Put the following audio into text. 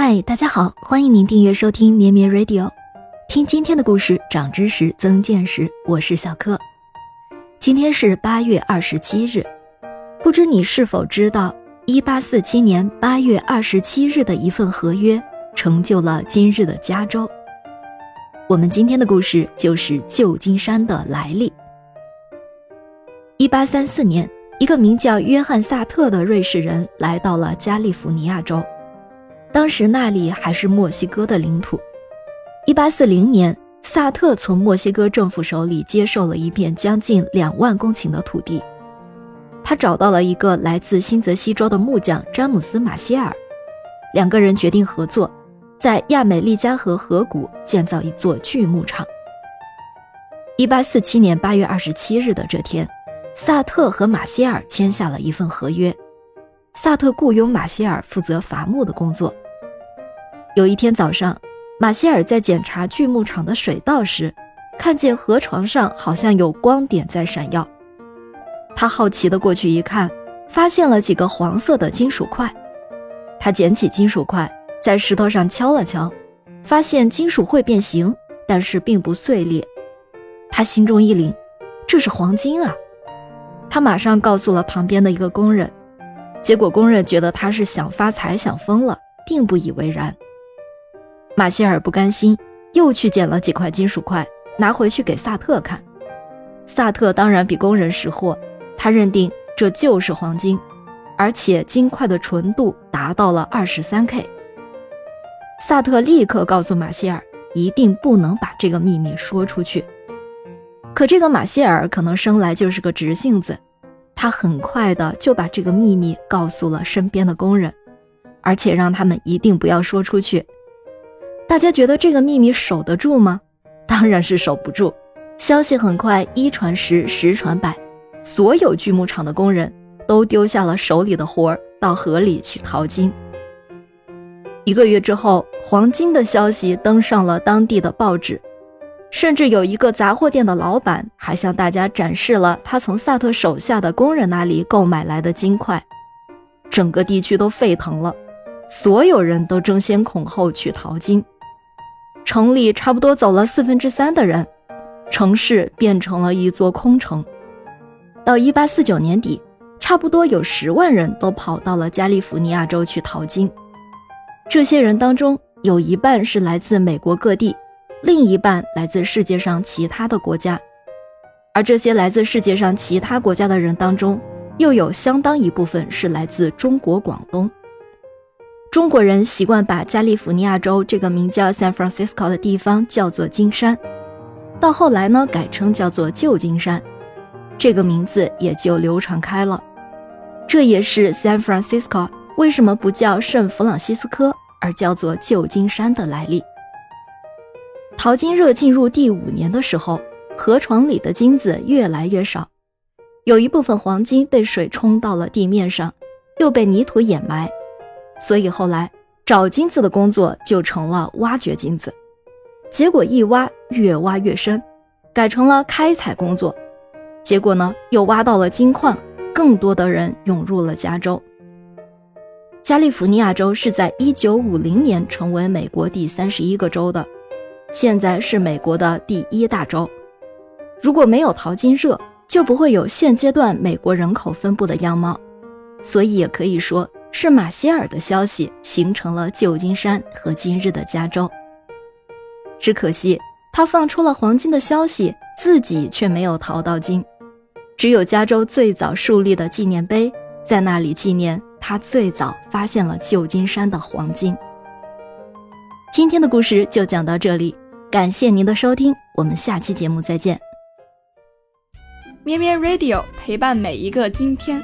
嗨，大家好，欢迎您订阅收听绵绵 Radio，听今天的故事，长知识，增见识。我是小柯。今天是八月二十七日，不知你是否知道，一八四七年八月二十七日的一份合约，成就了今日的加州。我们今天的故事就是旧金山的来历。一八三四年，一个名叫约翰·萨特的瑞士人来到了加利福尼亚州。当时那里还是墨西哥的领土。一八四零年，萨特从墨西哥政府手里接受了一片将近两万公顷的土地。他找到了一个来自新泽西州的木匠詹姆斯·马歇尔，两个人决定合作，在亚美利加河河谷建造一座锯木厂。一八四七年八月二十七日的这天，萨特和马歇尔签下了一份合约。萨特雇佣马歇尔负责伐木的工作。有一天早上，马歇尔在检查锯木厂的水道时，看见河床上好像有光点在闪耀。他好奇地过去一看，发现了几个黄色的金属块。他捡起金属块，在石头上敲了敲，发现金属会变形，但是并不碎裂。他心中一凛，这是黄金啊！他马上告诉了旁边的一个工人。结果工人觉得他是想发财想疯了，并不以为然。马歇尔不甘心，又去捡了几块金属块，拿回去给萨特看。萨特当然比工人识货，他认定这就是黄金，而且金块的纯度达到了二十三 K。萨特立刻告诉马歇尔，一定不能把这个秘密说出去。可这个马歇尔可能生来就是个直性子。他很快的就把这个秘密告诉了身边的工人，而且让他们一定不要说出去。大家觉得这个秘密守得住吗？当然是守不住。消息很快一传十，十传百，所有锯木厂的工人都丢下了手里的活儿，到河里去淘金。一个月之后，黄金的消息登上了当地的报纸。甚至有一个杂货店的老板还向大家展示了他从萨特手下的工人那里购买来的金块，整个地区都沸腾了，所有人都争先恐后去淘金。城里差不多走了四分之三的人，城市变成了一座空城。到一八四九年底，差不多有十万人都跑到了加利福尼亚州去淘金，这些人当中有一半是来自美国各地。另一半来自世界上其他的国家，而这些来自世界上其他国家的人当中，又有相当一部分是来自中国广东。中国人习惯把加利福尼亚州这个名叫 San Francisco 的地方叫做金山，到后来呢改称叫做旧金山，这个名字也就流传开了。这也是 San Francisco 为什么不叫圣弗朗西斯科，而叫做旧金山的来历。淘金热进入第五年的时候，河床里的金子越来越少，有一部分黄金被水冲到了地面上，又被泥土掩埋，所以后来找金子的工作就成了挖掘金子，结果一挖越挖越深，改成了开采工作，结果呢又挖到了金矿，更多的人涌入了加州。加利福尼亚州是在一九五零年成为美国第三十一个州的。现在是美国的第一大州，如果没有淘金热，就不会有现阶段美国人口分布的样貌。所以也可以说是马歇尔的消息形成了旧金山和今日的加州。只可惜他放出了黄金的消息，自己却没有淘到金，只有加州最早树立的纪念碑，在那里纪念他最早发现了旧金山的黄金。今天的故事就讲到这里，感谢您的收听，我们下期节目再见。咩咩 Radio 陪伴每一个今天。